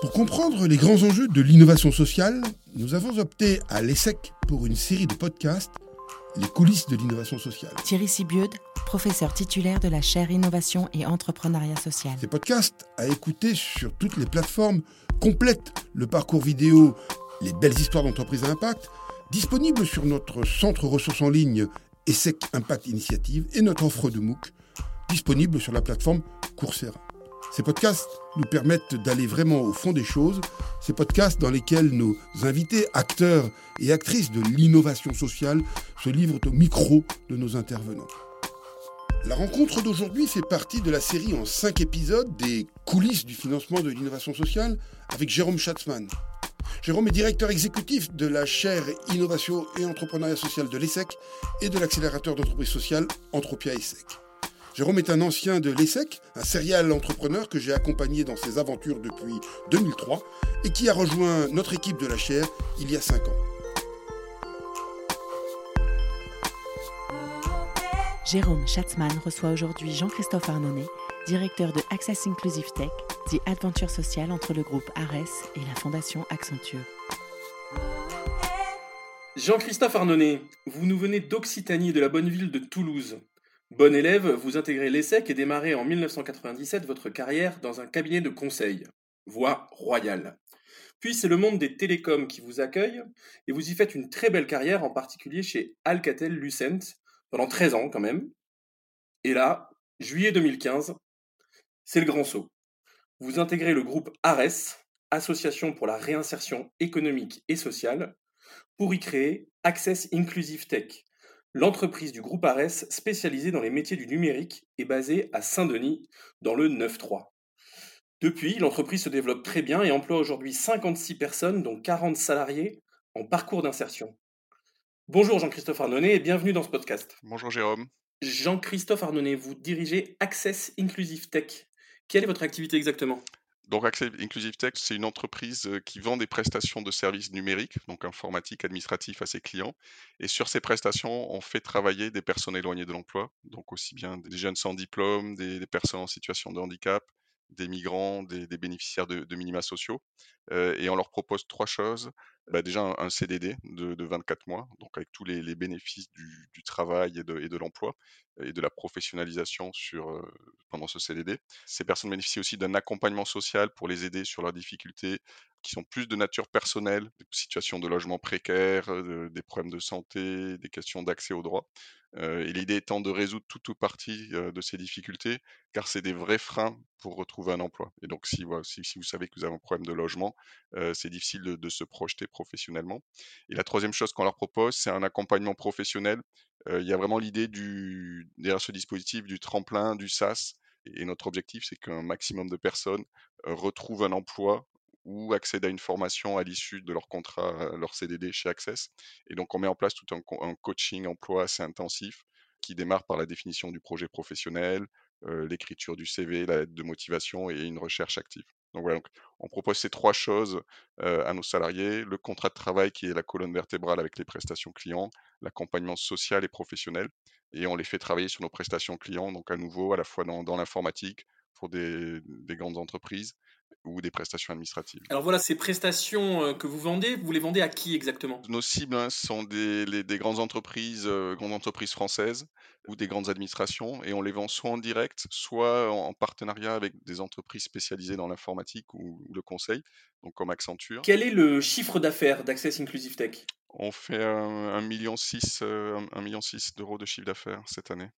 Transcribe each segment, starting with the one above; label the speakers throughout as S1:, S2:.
S1: Pour comprendre les grands enjeux de l'innovation sociale, nous avons opté à l'ESSEC pour une série de podcasts, Les coulisses de l'innovation sociale.
S2: Thierry Sibiud, professeur titulaire de la chaire Innovation et Entrepreneuriat Social.
S1: Ces podcasts à écouter sur toutes les plateformes complètent le parcours vidéo Les belles histoires d'entreprise à impact, disponible sur notre centre ressources en ligne ESSEC Impact Initiative et notre offre de MOOC, disponible sur la plateforme Coursera. Ces podcasts nous permettent d'aller vraiment au fond des choses, ces podcasts dans lesquels nos invités, acteurs et actrices de l'innovation sociale se livrent au micro de nos intervenants. La rencontre d'aujourd'hui fait partie de la série en cinq épisodes des coulisses du financement de l'innovation sociale avec Jérôme Schatzmann. Jérôme est directeur exécutif de la chaire Innovation et Entrepreneuriat Social de l'ESSEC et de l'accélérateur d'entreprise sociale Entropia ESSEC. Jérôme est un ancien de l'ESSEC, un serial entrepreneur que j'ai accompagné dans ses aventures depuis 2003 et qui a rejoint notre équipe de la chaire il y a 5 ans.
S2: Jérôme Schatzmann reçoit aujourd'hui Jean-Christophe Arnonnet, directeur de Access Inclusive Tech, dit Adventure sociale entre le groupe ARES et la fondation Accenture.
S3: Jean-Christophe Arnonnet, vous nous venez d'Occitanie, de la bonne ville de Toulouse. Bon élève, vous intégrez l'ESSEC et démarrez en 1997 votre carrière dans un cabinet de conseil, voie royale. Puis c'est le monde des télécoms qui vous accueille et vous y faites une très belle carrière, en particulier chez Alcatel-Lucent, pendant 13 ans quand même. Et là, juillet 2015, c'est le grand saut. Vous intégrez le groupe ARES, Association pour la réinsertion économique et sociale, pour y créer Access Inclusive Tech, L'entreprise du groupe Ares, spécialisée dans les métiers du numérique, est basée à Saint-Denis, dans le 9-3. Depuis, l'entreprise se développe très bien et emploie aujourd'hui 56 personnes, dont 40 salariés, en parcours d'insertion. Bonjour Jean-Christophe Arnonnet et bienvenue dans ce podcast.
S4: Bonjour Jérôme.
S3: Jean-Christophe Arnonnet, vous dirigez Access Inclusive Tech. Quelle est votre activité exactement?
S4: Donc Access Inclusive Tech, c'est une entreprise euh, qui vend des prestations de services numériques, donc informatique, administratif à ses clients. Et sur ces prestations, on fait travailler des personnes éloignées de l'emploi, donc aussi bien des jeunes sans diplôme, des, personnes en situation de handicap, des migrants, des, bénéficiaires de, minima sociaux. Euh, et on leur propose trois choses. Bah, déjà un, CDD de, 24 mois, donc avec tous les, bénéfices du, travail et de, l'emploi et de la professionnalisation sur, euh, pendant ce CDD. Ces personnes bénéficient aussi d'un accompagnement social pour les aider sur leurs difficultés qui sont plus de nature personnelle, des situations de logement précaire, euh, des problèmes de santé, des questions d'accès aux droits. Euh, et l'idée étant de résoudre toute ou partie de ces difficultés, car c'est des vrais freins pour retrouver un emploi. Et donc, si, vous savez que vous avez un problème de logement, c'est difficile de, se projeter professionnellement. Et la troisième chose qu'on leur propose, c'est un accompagnement professionnel. il y a vraiment l'idée derrière ce dispositif du tremplin, du SAS. Et, notre objectif, c'est qu'un maximum de personnes retrouvent un emploi ou accèdent à une formation à l'issue de leur contrat, leur CDD chez Access. Et donc, on met en place tout un, coaching emploi assez intensif qui démarre par la définition du projet professionnel, l'écriture du CV, la lettre de motivation et une recherche active. Donc voilà, on propose ces trois choses à nos salariés. Le contrat de travail qui est la colonne vertébrale avec les prestations clients, l'accompagnement social et professionnel, et on les fait travailler sur nos prestations clients, donc à nouveau à la fois dans, l'informatique pour des, grandes entreprises ou des prestations administratives.
S3: Alors voilà, ces prestations euh, que vous vendez, vous les vendez à qui exactement?
S4: Nos cibles hein, sont des, grandes entreprises, euh, grandes entreprises françaises ou des grandes administrations, et on les vend soit en direct, soit en, partenariat avec des entreprises spécialisées dans l'informatique ou, le conseil, donc comme Accenture.
S3: Quel est le chiffre d'affaires d'Access Inclusive Tech?
S4: On fait un, million six, euh, million d'euros de chiffre d'affaires cette année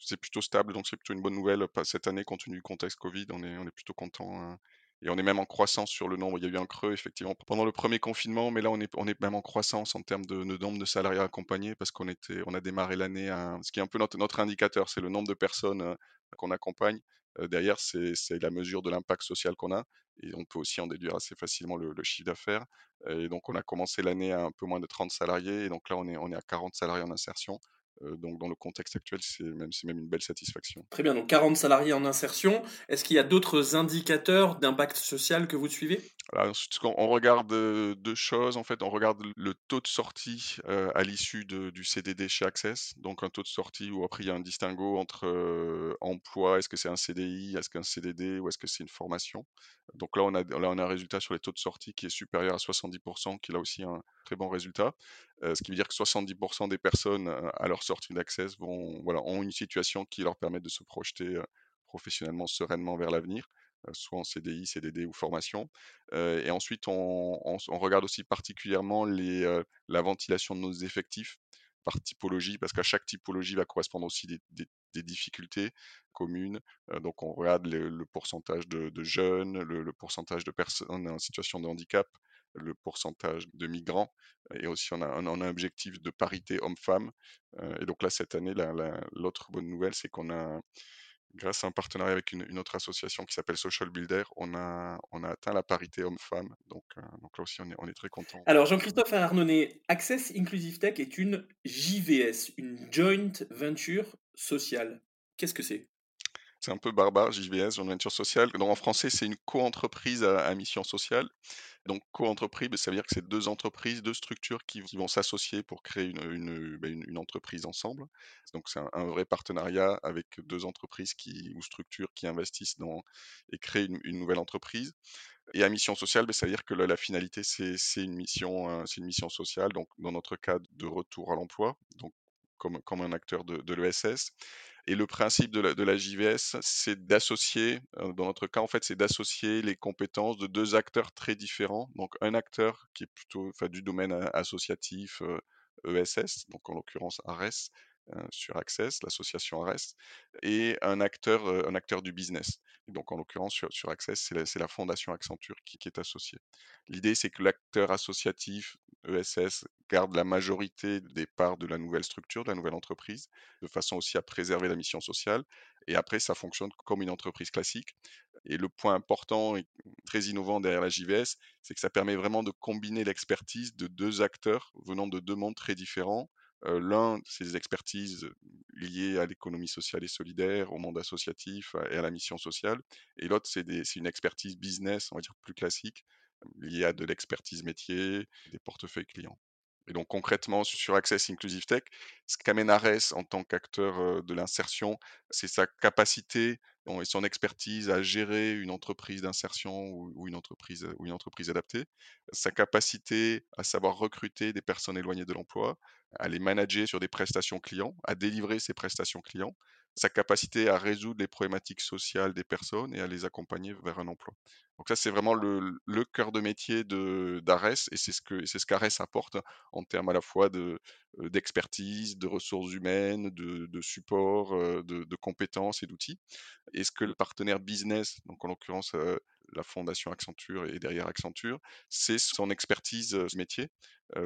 S4: c'est plutôt stable, donc c'est plutôt une bonne nouvelle. Cette année, compte tenu du contexte Covid, on est, on est plutôt content. Hein. Et on est même en croissance sur le nombre. Il y a eu un creux, effectivement, pendant le premier confinement, mais là, on est, on est même en croissance en termes de, nombre de salariés accompagnés parce qu'on était, on a démarré l'année, à, ce qui est un peu notre, notre indicateur, c'est le nombre de personnes euh, qu'on accompagne. Euh, derrière, c'est la mesure de l'impact social qu'on a. Et on peut aussi en déduire assez facilement le, chiffre d'affaires. Et donc, on a commencé l'année à un peu moins de 30 salariés. Et donc là, on est, on est à 40 salariés en insertion. Donc dans le contexte actuel, c'est même, même une belle satisfaction.
S3: Très bien, donc 40 salariés en insertion. Est-ce qu'il y a d'autres indicateurs d'impact social que vous suivez?
S4: Alors, on regarde deux choses. En fait, on regarde le taux de sortie à l'issue du CDD chez Access. Donc, un taux de sortie où après il y a un distinguo entre emploi, est-ce que c'est un CDI, est-ce qu'un CDD ou est-ce que c'est une formation? Donc là on, a, là, on a un résultat sur les taux de sortie qui est supérieur à 70%, qui est là aussi un très bon résultat. Ce qui veut dire que 70% des personnes à leur sortie d'Access vont, voilà, ont une situation qui leur permet de se projeter professionnellement sereinement vers l'avenir soit en CDI, CDD ou formation. et ensuite, on, regarde aussi particulièrement la ventilation de nos effectifs par typologie, parce qu'à chaque typologie va correspondre aussi des, difficultés communes. donc, on regarde le, pourcentage de, jeunes, le, pourcentage de personnes en situation de handicap, le pourcentage de migrants, et aussi on a, un objectif de parité homme-femme. et donc là, cette année, l'autre bonne nouvelle, c'est qu'on a grâce à un partenariat avec une, autre association qui s'appelle Social Builder, on a, on a atteint la parité homme-femme. Donc, euh, donc là aussi, on est, on est très content.
S3: Alors, Jean-Christophe Arnonnet, Access Inclusive Tech est une JVS, une Joint Venture Sociale. Qu'est-ce que c'est?
S4: C'est un peu barbare, JVS, Joint Venture Sociale. Donc en français, c'est une co-entreprise à, mission sociale. Donc co-entreprise, ben, ça veut dire que c'est deux entreprises, deux structures qui, vont s'associer pour créer une, ben, une, entreprise ensemble. Donc c'est un, vrai partenariat avec deux entreprises qui, ou structures qui investissent dans et créent une, nouvelle entreprise. Et à mission sociale, ben, ça veut dire que la, finalité, c'est une mission, c'est une mission sociale. Donc dans notre cas, de retour à l'emploi. Donc comme, comme, un acteur de, de l'ESS. Et le principe de la, JVS, c'est d'associer, euh, dans notre cas, en fait, c'est d'associer les compétences de deux acteurs très différents. Donc, un acteur qui est plutôt du domaine associatif, ESS, e donc en l'occurrence ARES, euh, sur Access, l'association ARES, et un acteur, euh, un acteur du business. donc, en l'occurrence, sur, Access, c'est la, fondation Accenture qui, qui est associée. L'idée, c'est que l'acteur associatif ESS garde la majorité des parts de la nouvelle structure, de la nouvelle entreprise, de façon aussi à préserver la mission sociale. Et après, ça fonctionne comme une entreprise classique. Et le point important et très innovant derrière la JVS, c'est que ça permet vraiment de combiner l'expertise de deux acteurs venant de deux mondes très différents. Euh, l'un, c'est des expertises liées à l'économie sociale et solidaire, au monde associatif et à la mission sociale. Et l'autre, c'est une expertise business, on va dire plus classique, liée à de l'expertise métier, des portefeuilles clients. Et donc concrètement, sur Access Inclusive Tech, ce qu'amène Ares en tant qu'acteur de l'insertion, c'est sa capacité et son expertise à gérer une entreprise d'insertion ou, une entreprise, ou une entreprise adaptée, sa capacité à savoir recruter des personnes éloignées de l'emploi, à les manager sur des prestations clients, à délivrer ces prestations clients, sa capacité à résoudre les problématiques sociales des personnes et à les accompagner vers un emploi. Donc ça, c'est vraiment le, cœur de métier d'Ares et c'est ce que ce qu'Ares apporte en termes à la fois de d'expertise, de ressources humaines, de, support, de, de, compétences et d'outils. Et ce que le partenaire business, donc en l'occurrence la fondation Accenture et derrière Accenture, c'est son expertise métier.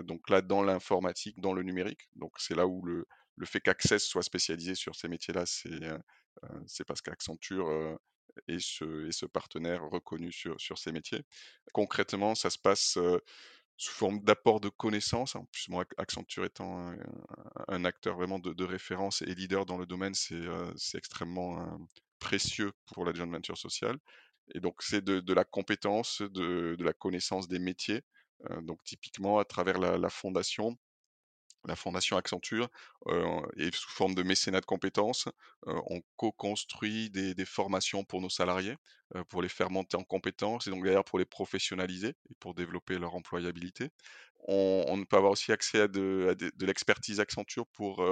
S4: donc là, dans l'informatique, dans le numérique. Donc c'est là où le, le fait qu'Access soit spécialisé sur ces métiers-là, c'est parce qu'Accenture est ce, partenaire reconnu sur, ces métiers. Concrètement, ça se passe sous forme d'apport de connaissances. En plus, Accenture étant un, acteur vraiment de, référence et leader dans le domaine, c'est extrêmement précieux pour la joint venture sociale. Et donc, c'est de, la compétence, de, la connaissance des métiers. donc, typiquement, à travers la fondation, la Fondation Accenture, et sous forme de mécénat de compétences, on co-construit des, formations pour nos salariés, pour les faire monter en compétences et donc d'ailleurs pour les professionnaliser et pour développer leur employabilité. On, peut avoir aussi accès à de l'expertise Accenture pour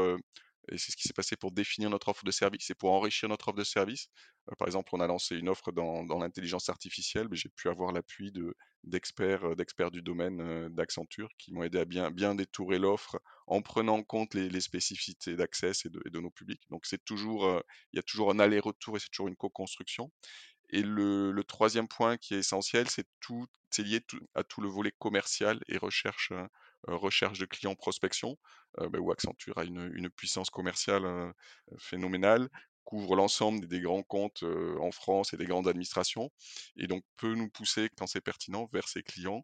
S4: et c'est ce qui s'est passé pour définir notre offre de service et pour enrichir notre offre de service. Euh, par exemple, on a lancé une offre dans, l'intelligence artificielle, mais j'ai pu avoir l'appui de, d'experts, euh, d'experts du domaine euh, d'Accenture qui m'ont aidé à bien, bien détourer l'offre en prenant en compte les, spécificités d'accès et de, nos publics. Donc c'est toujours, il y a toujours un aller-retour et c'est toujours une co-construction. Et le, troisième point qui est essentiel, c'est tout, c'est lié à tout le volet commercial et recherche, recherche de clients prospection, bah, où Accenture a une, puissance commerciale phénoménale, couvre l'ensemble des grands comptes en France et des grandes administrations, et donc peut nous pousser, quand c'est pertinent, vers ses clients,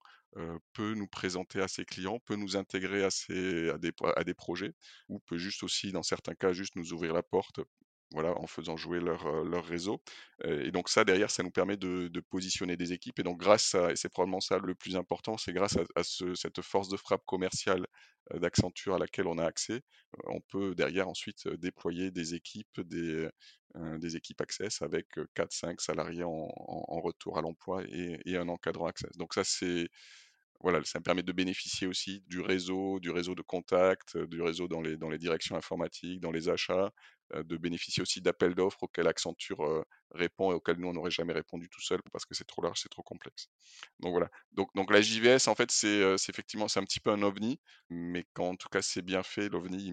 S4: peut nous présenter à ses clients, peut nous intégrer à, des, à des projets, ou peut juste aussi, dans certains cas, juste nous ouvrir la porte voilà, en faisant jouer leur, réseau. et donc ça, derrière, ça nous permet de, positionner des équipes. Et donc grâce à, et c'est probablement ça le plus important, c'est grâce à, à ce, cette force de frappe commerciale d'Accenture à laquelle on a accès, on peut derrière ensuite déployer des équipes, des, équipes Access avec 4-5 salariés en, retour à l'emploi et, un encadrant Access. Donc ça, c'est voilà, ça me permet de bénéficier aussi du réseau, du réseau de contacts, du réseau dans les directions informatiques, dans les achats, de bénéficier aussi d'appels d'offres auxquels Accenture répond et auxquels nous on n'aurait jamais répondu tout seul parce que c'est trop large, c'est trop complexe. Donc voilà. Donc, donc la JVS en fait c'est effectivement c'est un petit peu un ovni, mais quand en tout cas c'est bien fait, l'ovni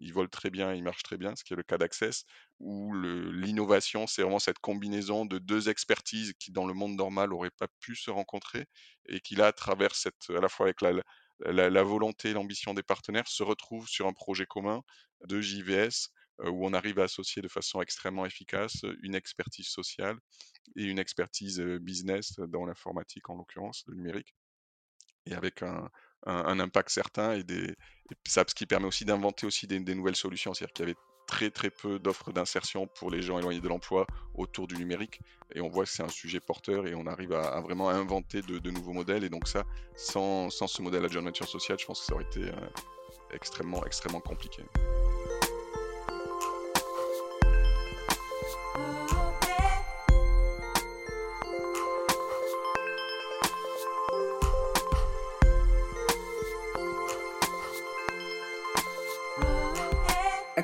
S4: il, vole très bien, il marche très bien, ce qui est le cas d'Access, où l'innovation c'est vraiment cette combinaison de deux expertises qui dans le monde normal n'auraient pas pu se rencontrer et qui là à travers cette à la fois avec la, la, la volonté, l'ambition des partenaires se retrouvent sur un projet commun de JVS où on arrive à associer de façon extrêmement efficace une expertise sociale et une expertise business dans l'informatique en l'occurrence, le numérique, et avec un, impact certain et, des, ça, ce qui permet aussi d'inventer aussi des, nouvelles solutions. C'est-à-dire qu'il y avait très très peu d'offres d'insertion pour les gens éloignés de l'emploi autour du numérique et on voit que c'est un sujet porteur et on arrive à, vraiment inventer de, nouveaux modèles et donc ça sans, ce modèle à John Venture Social je pense que ça aurait été extrêmement extrêmement compliqué.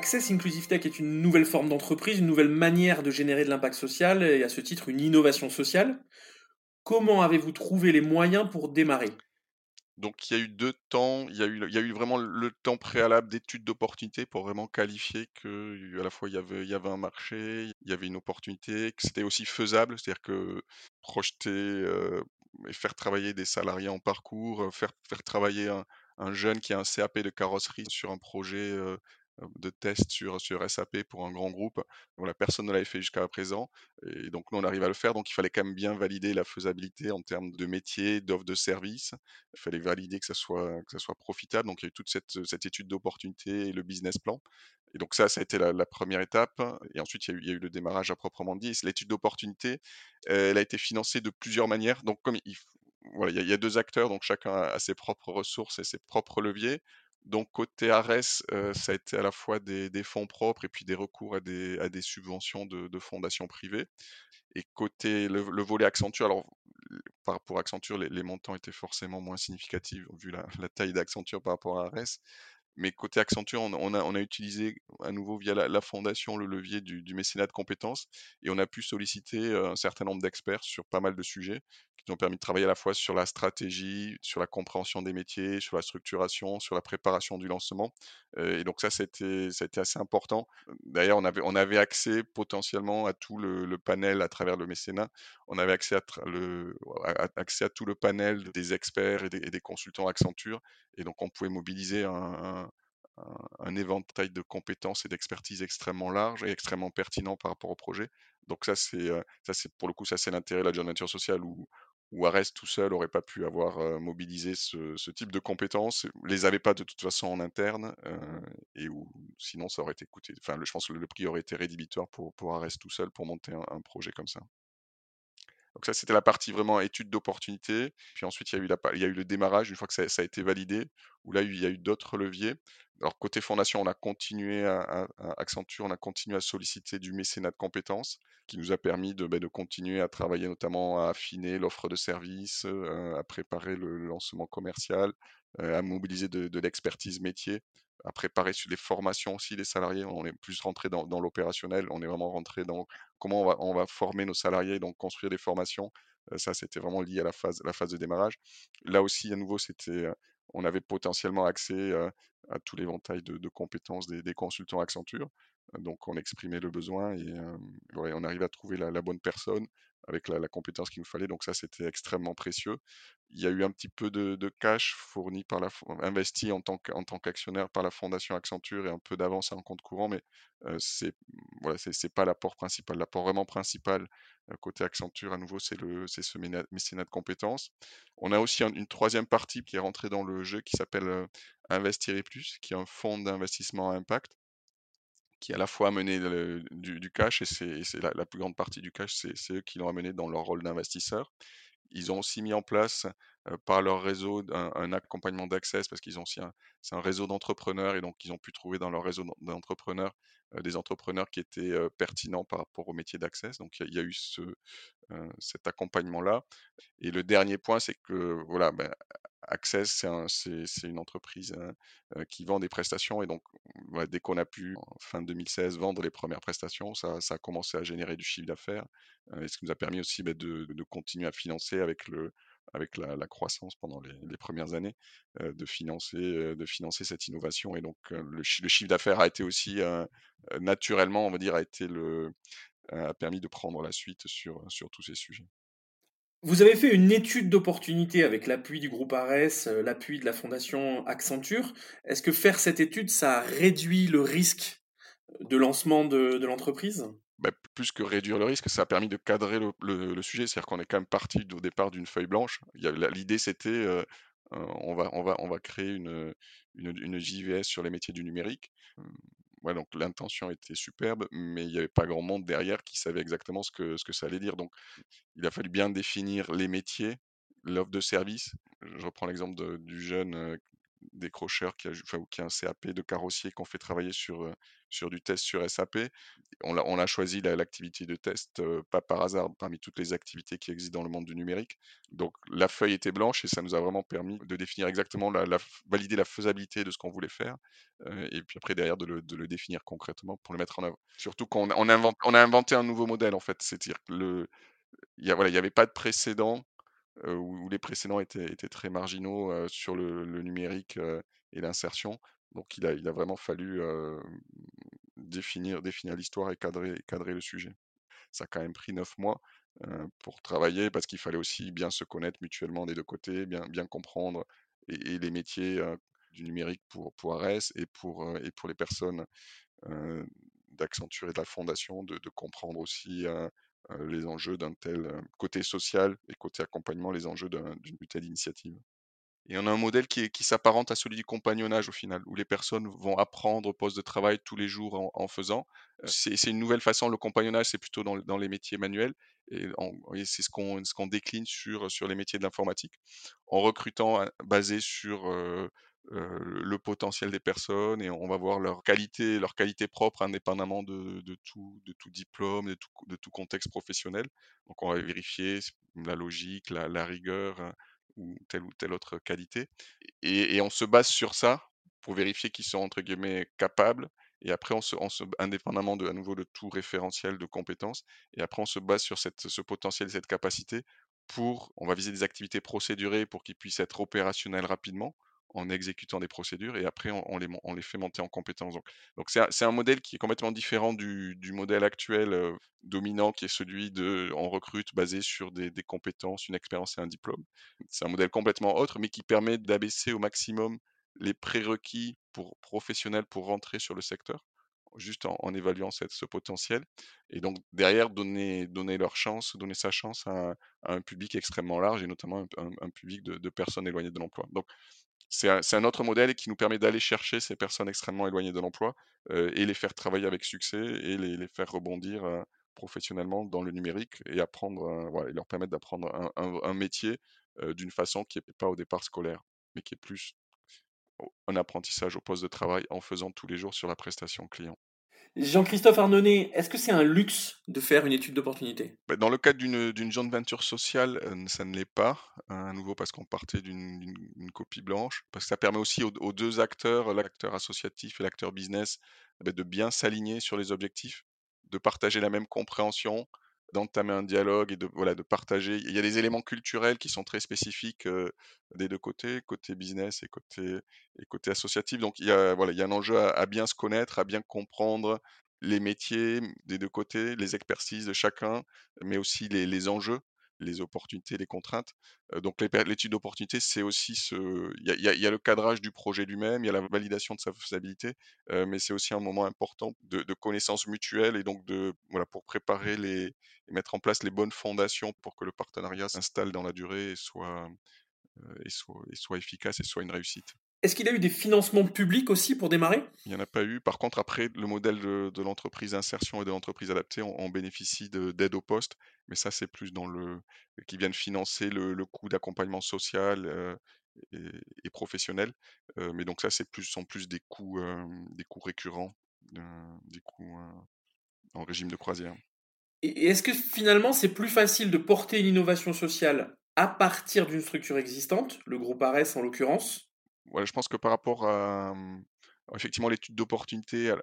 S3: Access Inclusive Tech est une nouvelle forme d'entreprise, une nouvelle manière de générer de l'impact social et à ce titre une innovation sociale. Comment avez-vous trouvé les moyens pour démarrer?
S4: Donc il y a eu deux temps, il y a eu, vraiment le temps préalable d'études d'opportunité pour vraiment qualifier que à la fois il y avait, un marché, il y avait une opportunité, que c'était aussi faisable, c'est-à-dire que projeter et faire travailler des salariés en parcours, faire, faire travailler un, un jeune qui a un CAP de carrosserie sur un projet de tests sur, sur SAP pour un grand groupe. Voilà, personne ne l'avait fait jusqu'à présent. Et donc, nous, on arrive à le faire. Donc, il fallait quand même bien valider la faisabilité en termes de métier, d'offre de service. Il fallait valider que ça soit, que ça soit profitable. Donc, il y a eu toute cette, cette étude d'opportunité et le business plan. Et donc, ça, ça a été la, première étape. Et ensuite, il y, a eu, il y, a eu, le démarrage à proprement dit. L'étude d'opportunité, elle a été financée de plusieurs manières. Donc, comme il, voilà, il y, a, deux acteurs, donc chacun a ses propres ressources et ses propres leviers. Donc côté ARES, ça a été à la fois des, fonds propres et puis des recours à des, à subventions de, fondations privées. Et côté le, volet Accenture, alors pour Accenture, les, montants étaient forcément moins significatifs vu la, la taille d'Accenture par rapport à ARES. Mais côté Accenture, on, a, utilisé à nouveau via la, fondation le levier du, mécénat de compétences et on a pu solliciter un certain nombre d'experts sur pas mal de sujets qui nous ont permis de travailler à la fois sur la stratégie, sur la compréhension des métiers, sur la structuration, sur la préparation du lancement. et donc ça, ça assez important. D'ailleurs, on avait, accès potentiellement à tout le, panel à travers le mécénat. On avait accès à, tout le panel des experts et des, consultants Accenture. Et donc, on pouvait mobiliser un, éventail de compétences et d'expertise extrêmement large et extrêmement pertinent par rapport au projet. Donc ça, c'est ça, c'est pour le coup, ça c'est l'intérêt de la joint venture sociale où, où Ares tout seul n'aurait pas pu avoir mobilisé ce, type de compétences, les avait pas de toute façon en interne, et où sinon ça aurait été coûté. Enfin, je pense que le prix aurait été rédhibitoire pour, pour Ares tout seul pour monter un projet comme ça. Donc ça, c'était la partie vraiment étude d'opportunité. Puis ensuite, il y, a eu il y a eu le démarrage, une fois que ça, a été validé, où là, il y a eu d'autres leviers. Alors côté fondation, on a continué à, Accenture, on a continué à solliciter du mécénat de compétences, qui nous a permis de, ben, continuer à travailler notamment à affiner l'offre de services, euh, à préparer le lancement commercial, euh, à mobiliser de, l'expertise métier, à préparer sur les formations aussi des salariés. On est plus rentré dans, l'opérationnel, on est vraiment rentré dans comment on va, former nos salariés, donc construire des formations. Euh, ça, c'était vraiment lié à la phase, de démarrage. Là aussi, à nouveau, c'était, on avait potentiellement accès à tout l'éventail de, compétences des, consultants Accenture. Donc on exprimait le besoin et on arrive à trouver la, bonne personne avec la, compétence qu'il nous fallait. Donc ça, c'était extrêmement précieux. Il y a eu un petit peu de, cash fourni par la investi en tant qu'actionnaire par la fondation Accenture et un peu d'avance en compte courant, mais c'est voilà, c'est pas l'apport principal. L'apport vraiment principal côté Accenture, à nouveau, c'est le c'est ce mécénat de compétences. On a aussi une troisième partie qui est rentrée dans le jeu qui s'appelle Investir et plus, qui est un fonds d'investissement à impact qui à la fois amené du, cash, et c'est la, plus grande partie du cash, c'est eux qui l'ont amené dans leur rôle d'investisseur. Ils ont aussi mis en place par leur réseau un, accompagnement d'accès parce qu'ils ont aussi un, un réseau d'entrepreneurs et donc ils ont pu trouver dans leur réseau d'entrepreneurs des entrepreneurs qui étaient pertinents par rapport au métier d'accès. Donc il y, a eu ce, cet accompagnement-là. Et le dernier point, c'est que voilà, ben, Access, c'est une entreprise hein, qui vend des prestations et donc dès qu'on a pu, en fin 2016, vendre les premières prestations, ça, a commencé à générer du chiffre d'affaires, ce qui nous a permis aussi bah, de, continuer à financer avec, la, croissance pendant les, premières années, de, financer, de financer cette innovation. Et donc le, chiffre d'affaires a été aussi naturellement, on va dire, a été a permis de prendre la suite sur tous ces sujets.
S3: Vous avez fait une étude d'opportunité avec l'appui du groupe ARES, euh, l'appui de la fondation Accenture. Est-ce que faire cette étude, ça réduit le risque de lancement de, l'entreprise?
S4: Bah, plus que réduire le risque, ça a permis de cadrer le, sujet. C'est-à-dire qu'on est quand même parti au départ d'une feuille blanche. L'idée, c'était euh, euh, on, va, on, va, on va créer une, une, JVS sur les métiers du numérique. Ouais, donc l'intention était superbe, mais il n'y avait pas grand monde derrière qui savait exactement ce que, ce que ça allait dire. Donc, il a fallu bien définir les métiers, l'offre de service. Je reprends l'exemple du jeune décrocheur qui a, enfin, qui a un CAP de carrossier qu'on fait travailler sur, sur du test sur SAP. On a, on a choisi l'activité de test pas par hasard parmi toutes les activités qui existent dans le monde du numérique. Donc la feuille était blanche et ça nous a vraiment permis de définir exactement, la, valider la faisabilité de ce qu'on voulait faire et puis après derrière de le, définir concrètement pour le mettre en œuvre. Surtout qu'on a inventé un nouveau modèle en fait, c'est-à-dire le il n'y voilà, avait pas de précédent où, les précédents étaient, très marginaux sur le, numérique et l'insertion. Donc il a, vraiment fallu définir, l'histoire et cadrer, le sujet. Ça a quand même pris neuf mois pour travailler parce qu'il fallait aussi bien se connaître mutuellement des deux côtés, bien, comprendre et, les métiers du numérique pour, pour ARES et pour, les personnes d'Accenture et de la Fondation, de, comprendre aussi euh, les enjeux d'un tel euh, côté social et côté accompagnement, les enjeux d'une telle initiative? Et on a un modèle qui, qui s'apparente à celui du compagnonnage au final, où les personnes vont apprendre au poste de travail tous les jours en, faisant. Euh, c'est une nouvelle façon, le compagnonnage, c'est plutôt dans, dans, les métiers manuels, et, c'est ce qu'on ce qu'on décline sur, sur les métiers de l'informatique, en recrutant basé sur le potentiel des personnes et on va voir leur qualité, leur qualité propre indépendamment de, tout, de tout diplôme, de tout, contexte professionnel. Donc on va vérifier la logique, la, rigueur hein, ou telle ou telle autre qualité. Et, et, on se base sur ça pour vérifier qu'ils sont entre guillemets capables. Et après, on se, on se, indépendamment de à nouveau de tout référentiel de compétences, et après on se base sur cette, ce potentiel, cette capacité pour, on va viser des activités procédurées pour qu'ils puissent être opérationnels rapidement en exécutant des procédures et après on, les, fait monter en compétences. Donc, c'est, un, modèle qui est complètement différent du, modèle actuel euh, dominant qui est celui de recrute basé sur des, compétences, une expérience et un diplôme. C'est un modèle complètement autre mais qui permet d'abaisser au maximum les prérequis pour professionnels pour rentrer sur le secteur juste en, évaluant ce potentiel et donc derrière donner, leur chance, donner sa chance à, un public extrêmement large et notamment un, public de, personnes éloignées de l'emploi. C'est un, autre modèle qui nous permet d'aller chercher ces personnes extrêmement éloignées de l'emploi euh, et les faire travailler avec succès et les, faire rebondir euh, professionnellement dans le numérique et apprendre, euh, voilà, et leur permettre d'apprendre un, métier d'une façon qui n'est pas au départ scolaire, mais qui est plus un apprentissage au poste de travail en faisant tous les jours sur la prestation client.
S3: Jean-Christophe Arnonnet, est-ce que c'est un luxe de faire une étude d'opportunité?
S4: Bah, Dans le cadre d'une joint venture sociale, euh, ça ne l'est pas. À nouveau parce qu'on partait d'une copie blanche. Parce que ça permet aussi aux, deux acteurs, l'acteur associatif et l'acteur business, bah, de bien s'aligner sur les objectifs, de partager la même compréhension d'entamer un dialogue et de, voilà, de partager. Il y a des éléments culturels qui sont très spécifiques des deux côtés, côté business et côté, et côté associatif. Donc il y a, voilà, il y a un enjeu à, bien se connaître, à bien comprendre les métiers des deux côtés, les expertises de chacun, mais aussi les, les enjeux les opportunités, les contraintes. donc l'étude d'opportunité, c'est aussi ce. Il y, a le cadrage du projet lui-même, il y a la validation de sa faisabilité, mais c'est aussi un moment important de, de connaissance mutuelle et donc de voilà pour préparer les et mettre en place les bonnes fondations pour que le partenariat s'installe dans la durée et soit et soit, et soit efficace et soit une réussite.
S3: Est-ce qu'il a eu des financements publics aussi pour démarrer?
S4: Il n'y en a pas eu. Par contre, après, le modèle de, l'entreprise insertion et de l'entreprise adaptée, on, bénéficie d'aide au poste, mais ça, c'est plus dans le qui viennent financer le, coût d'accompagnement social euh, et, professionnel. Euh, mais donc ça, c'est plus sont plus des coûts euh, des coûts récurrents, des coûts en régime de croisière.
S3: Et est-ce que finalement, c'est plus facile de porter une innovation sociale à partir d'une structure existante, le groupe ARES en l'occurrence,
S4: je pense que par rapport à. Effectivement, l'étude d'opportunité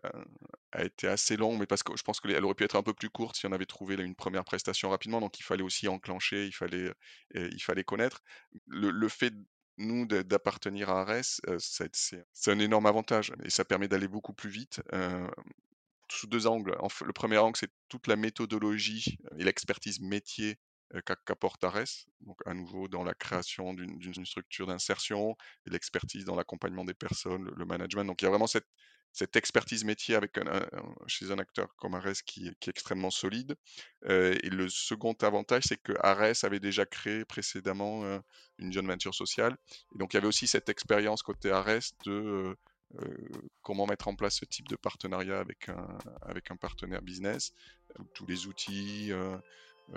S4: a, été assez longue, mais parce que je pense qu'elle aurait pu être un peu plus courte si on avait trouvé une première prestation rapidement. Donc, il fallait aussi enclencher, il fallait, il fallait connaître. Le, fait, nous, d'appartenir à Ares, c'est un énorme avantage et ça permet d'aller beaucoup plus vite. sous deux angles. le premier angle, c'est toute la méthodologie et l'expertise métier qu'apporte Ares, donc à nouveau dans la création d'une structure d'insertion et l'expertise dans l'accompagnement des personnes, le, management. Donc il y a vraiment cette, cette expertise métier avec un, chez un acteur comme Ares qui, qui est extrêmement solide. et le second avantage, c'est que Ares avait déjà créé précédemment une joint venture sociale. Et donc il y avait aussi cette expérience côté Ares de comment mettre en place ce type de partenariat avec un, avec un partenaire business, tous les outils,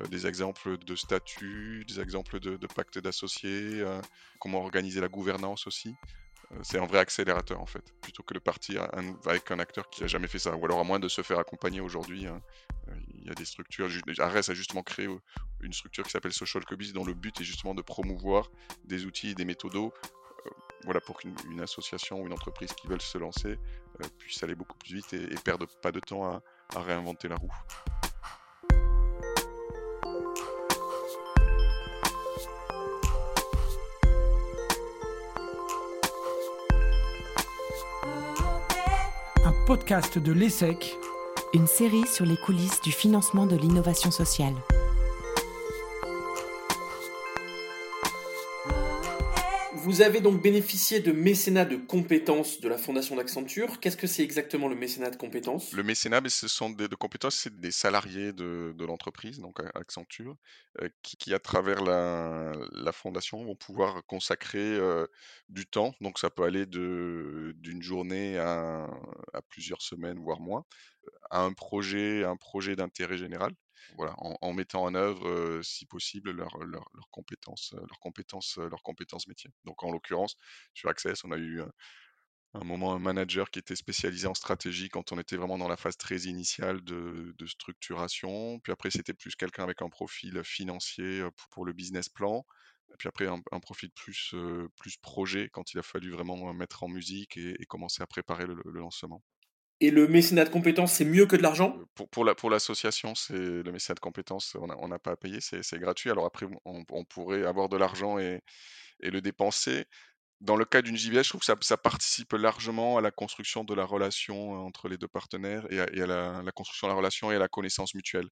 S4: des exemples de statut, des exemples de, pactes d'associés, euh, comment organiser la gouvernance aussi. Euh, c'est un vrai accélérateur en fait, plutôt que de partir avec un acteur qui n'a jamais fait ça, ou alors à moins de se faire accompagner aujourd'hui. Hein. Il y a des structures, Ares a justement créé une structure qui s'appelle Social Cubis dont le but est justement de promouvoir des outils et des méthodos voilà, pour qu'une association ou une entreprise qui veulent se lancer puisse aller beaucoup plus vite et, ne perdre pas de temps à réinventer la roue.
S5: Podcast de l'ESSEC.
S2: Une série sur les coulisses du financement de l'innovation sociale.
S3: Vous avez donc bénéficié de mécénat de compétences de la Fondation d'Accenture. Qu'est-ce que c'est exactement le mécénat de compétences?
S4: Le mécénat, ce sont des de compétences, c'est des salariés de, l'entreprise, donc Accenture, euh, qui, à travers la, fondation vont pouvoir consacrer euh, du temps. Donc ça peut aller d'une journée à, plusieurs semaines, voire moins, à un projet d'intérêt général voilà, en, mettant en œuvre, si possible, leurs compétences, leurs compétences, leurs compétences métiers. Donc, en l'occurrence, sur Access, on a eu un moment un manager qui était spécialisé en stratégie quand on était vraiment dans la phase très initiale de, structuration. Puis après, c'était plus quelqu'un avec un profil financier pour, le business plan. Puis après, un, profil plus, plus projet quand il a fallu vraiment mettre en musique et, commencer à préparer le lancement.
S3: Et le mécénat de compétences, c'est mieux que de l'argent?
S4: Pour, pour, la, pour l'association, le mécénat de compétences, on n'a pas à payer, c'est, gratuit. Alors après, on, pourrait avoir de l'argent et, et, le dépenser. Dans le cas d'une JVS, je trouve que ça, ça, participe largement à la construction de la relation entre les deux partenaires et à, la, construction de la relation et à la connaissance mutuelle.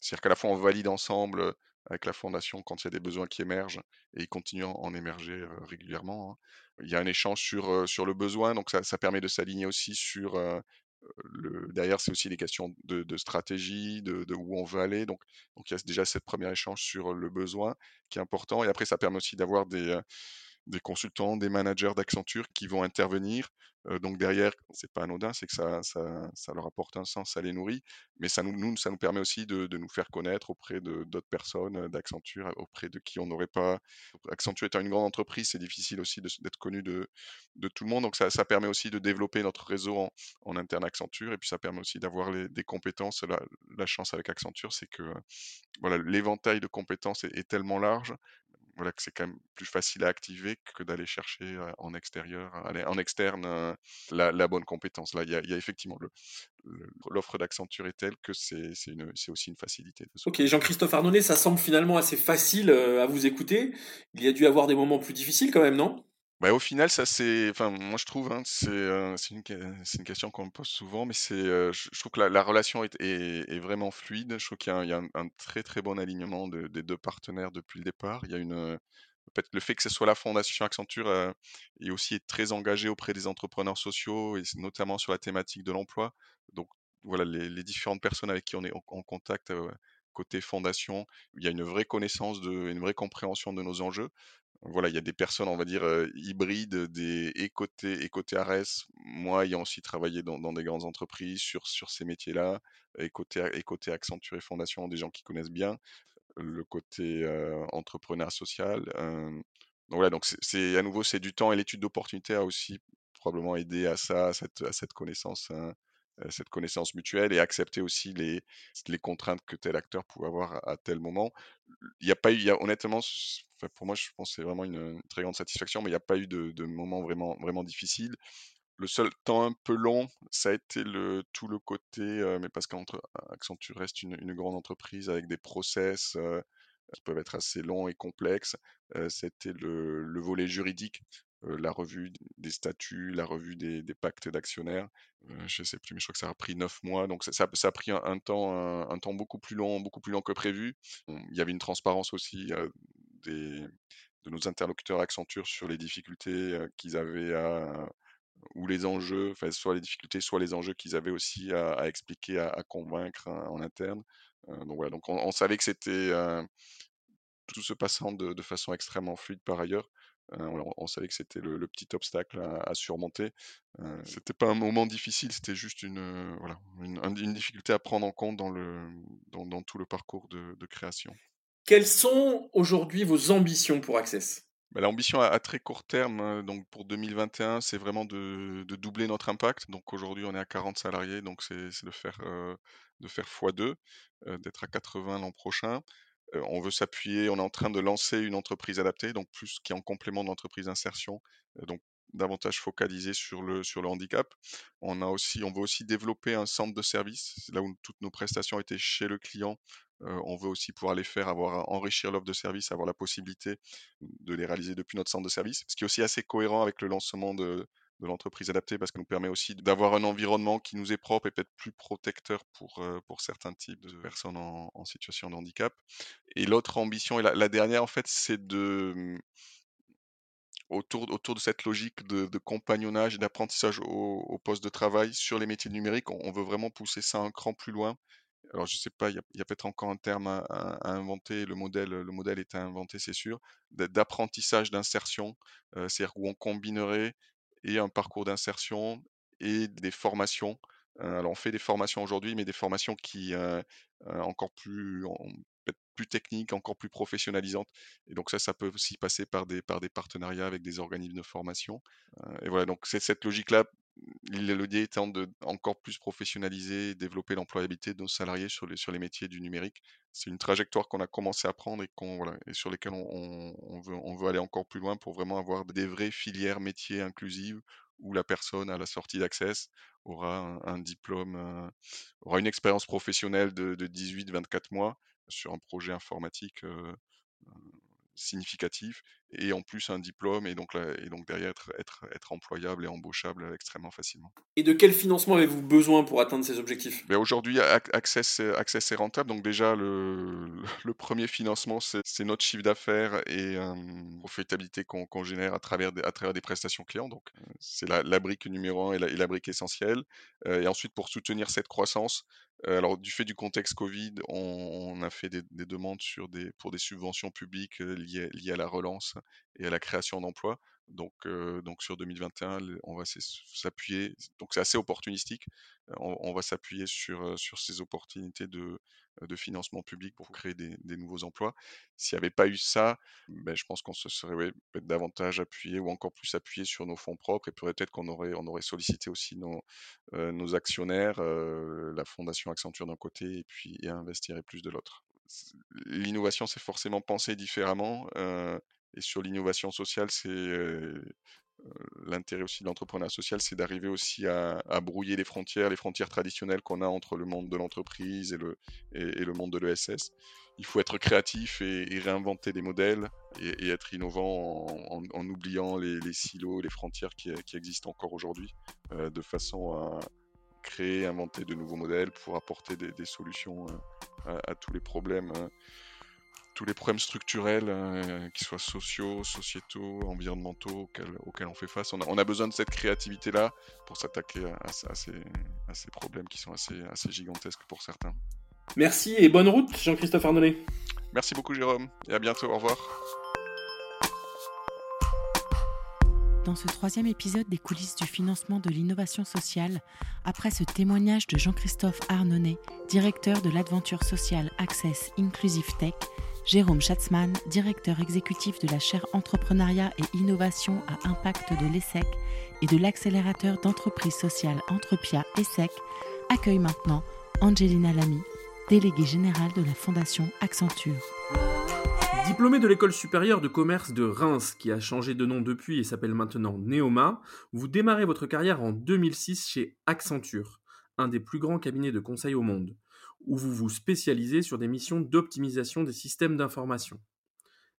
S4: C'est-à-dire qu'à la fois, on valide ensemble avec la fondation quand il y a des besoins qui émergent et ils continuent à en émerger régulièrement. Hein. Il y a un échange sur, sur le besoin, donc ça, ça permet de s'aligner aussi sur derrière, c'est aussi des questions de, stratégie, de, où on veut aller. Donc, donc, il y a déjà cette première échange sur le besoin qui est important. Et après, ça permet aussi d'avoir des, des consultants, des managers d'Accenture qui vont intervenir. donc derrière, c'est pas anodin, c'est que ça, ça, leur apporte un sens, ça les nourrit, mais ça nous, ça nous permet aussi de, nous faire connaître auprès de d'autres personnes d'Accenture, auprès de qui on n'aurait pas. Accenture étant une grande entreprise, c'est difficile aussi d'être connu de, de tout le monde, donc ça, ça permet aussi de développer notre réseau en, en interne Accenture, et puis ça permet aussi d'avoir des compétences. La, la, chance avec Accenture, c'est que voilà, l'éventail de compétences est tellement large voilà, que c'est quand même plus facile à activer que d'aller chercher en extérieur, en externe la, bonne compétence. Là, il y a, effectivement l'offre d'Accenture est telle que c'est aussi une facilité.
S3: Ok, Jean-Christophe Arnonnet, ça semble finalement assez facile à vous écouter. Il y a dû avoir des moments plus difficiles quand même, non?
S4: Bah, au final, ça c'est enfin, moi je trouve, hein, c'est, c'est une une question qu'on me pose souvent, mais c'est, je trouve que la relation est est vraiment fluide. Je trouve qu'il y a un très, très bon alignement de des deux partenaires depuis le départ. Il y a une, peut le fait que ce soit la fondation Accenture, euh, est aussi très engagée auprès des entrepreneurs sociaux et notamment sur la thématique de l'emploi. Donc voilà, les différentes personnes avec qui on est en contact, côté fondation, il y a une vraie connaissance de une vraie compréhension de nos enjeux. Voilà, il y a des personnes, on va dire, hybrides, des et côté et Ares, moi ayant aussi travaillé dans des grandes entreprises sur sur ces métiers-là et côté Accenture et Fondation, des gens qui connaissent bien le côté, entrepreneur social, donc voilà, donc c'est à nouveau, c'est du temps et l'étude d'opportunité a aussi probablement aidé à ça, à cette à cette connaissance, hein, cette connaissance mutuelle et accepter aussi les les contraintes que tel acteur pouvait avoir à tel moment. Il y a pas eu y a honnêtement pour moi, je pense que c'est vraiment une, très grande satisfaction, mais il n'y a pas eu de moment vraiment vraiment difficile. Le seul temps un peu long, ça a été le tout le côté, mais parce qu'Accenture reste une grande entreprise avec des process, qui peuvent être assez longs et complexes, c'était le le volet juridique, la revue des statuts, la revue des pactes d'actionnaires. je sais plus, mais je crois que ça a pris 9 mois, donc ça a pris un temps beaucoup plus long beaucoup plus long que prévu. il y avait une transparence aussi, de nos interlocuteurs Accenture sur les difficultés, qu'ils avaient à ou les enjeux, soit les difficultés, soit les enjeux qu'ils avaient aussi à, expliquer, à, convaincre hein, en interne. donc voilà, donc on, savait que c'était tout se passant de, façon extrêmement fluide par ailleurs. On, savait que c'était le, petit obstacle à, surmonter. c'était pas un moment difficile, c'était juste une, voilà, une, difficulté à prendre en compte dans, le, dans, tout le parcours de, de création.
S3: Quelles sont aujourd'hui vos ambitions pour Access?
S4: Bah, l'ambition à très court terme, donc pour 2021, c'est vraiment de doubler notre impact. Donc aujourd'hui, on est à 40 salariés, donc c'est de faire, de faire x2, d'être à 80 l'an prochain. On veut s'appuyer on est en train de lancer une entreprise adaptée, donc plus qui est en complément de l'entreprise d'insertion, donc davantage focalisé sur le handicap. On veut aussi développer un centre de service, là où toutes nos prestations étaient chez le client on veut aussi pouvoir les faire, avoir enrichir l'offre de service, avoir la possibilité de les réaliser depuis notre centre de service, ce qui est aussi assez cohérent avec le lancement de, l'entreprise adaptée parce que nous permet aussi d'avoir un environnement qui nous est propre et peut-être plus protecteur pour, pour certains types de personnes en, situation de handicap. Et l'autre ambition, et la, dernière en fait, c'est de mmh, autour, autour de cette logique de, compagnonnage et d'apprentissage au, poste de travail sur les métiers numériques, on, veut vraiment pousser ça un cran plus loin alors je sais pas, il y a, peut-être encore un terme à, inventer, le modèle, le modèle est à inventer, c'est sûr, d'apprentissage d'insertion, c'est-à-dire où on combinerait et un parcours d'insertion et des formations. alors on fait des formations aujourd'hui, mais des formations qui encore plus, plus techniques, encore plus professionnalisantes. Et donc ça, ça peut aussi passer par des, par des partenariats avec des organismes de formation. et voilà, donc c'est cette logique-là L'idée étant de encore plus professionnaliser et développer l'employabilité de nos salariés sur les, sur les métiers du numérique. C'est une trajectoire qu'on a commencé à prendre et, et sur lesquelles on, veut, on veut aller encore plus loin pour vraiment avoir des vraies filières métiers inclusives où la personne, à la sortie d'Access, aura un, diplôme, euh, aura une expérience professionnelle de, 18-24 mois sur un projet informatique euh, euh, significatif et en plus un diplôme et donc, et donc derrière être, être, être employable et embauchable extrêmement facilement.
S3: Et de quel financement avez-vous besoin pour atteindre ces objectifs?
S4: Ben Aujourd'hui, Access, Access est rentable. Donc déjà, le, le premier financement, c'est notre chiffre d'affaires et euh, profitabilité qu'on génère à travers, des, à travers des prestations clients. Donc c'est la, la, brique numéro un et la, et la brique essentielle. et ensuite, pour soutenir cette croissance, alors, du fait du contexte Covid, on, a fait des, demandes sur des, pour des subventions publiques liées, liées, à la relance et à la création d'emplois. Donc, donc sur 2021, on va s'appuyer. Donc c'est assez opportunistique. On, va s'appuyer sur, sur ces opportunités de, de financement public pour créer des, nouveaux emplois. S'il n'y avait pas eu ça, ben, je pense qu'on se serait peut-être davantage appuyé ou encore plus appuyé sur nos fonds propres et peut-être qu'on aurait, on aurait sollicité aussi nos, nos actionnaires, la fondation Accenture d'un côté et puis et investirait plus de l'autre. L'innovation, c'est forcément penser différemment. Et sur l'innovation sociale, c'est l'intérêt aussi de l'entrepreneuriat social, c'est d'arriver aussi à, brouiller les frontières, les frontières traditionnelles qu'on a entre le monde de l'entreprise et le, et, le monde de l'ESS. Il faut être créatif et, réinventer des modèles et, être innovant en, oubliant les, silos les frontières qui, existent encore aujourd'hui, de façon à créer, inventer de nouveaux modèles pour apporter des, solutions à, tous les problèmes tous les problèmes structurels, euh, qu'ils soient sociaux, sociétaux, environnementaux, auxquels, on fait face. On a, besoin de cette créativité-là pour s'attaquer à, ces, problèmes qui sont assez, assez gigantesques pour certains.
S3: Merci et bonne route, Jean-Christophe Arnollet.
S4: Merci beaucoup, Jérôme, et à bientôt. Au revoir.
S2: Dans ce troisième épisode des coulisses du financement de l'innovation sociale, après ce témoignage de Jean-Christophe Arnonnet, directeur de l'aventure sociale Access Inclusive Tech, Jérôme Schatzmann, directeur exécutif de la chaire Entrepreneuriat et Innovation à Impact de l'ESSEC et de l'accélérateur d'entreprises sociales Entrepia ESSEC, accueille maintenant Angelina Lamy, déléguée générale de la Fondation Accenture.
S3: Diplômé de l'école supérieure de commerce de Reims, qui a changé de nom depuis et s'appelle maintenant Neoma, vous démarrez votre carrière en 2006 chez Accenture, un des plus grands cabinets de conseil au monde où vous vous spécialisez sur des missions d'optimisation des systèmes d'information.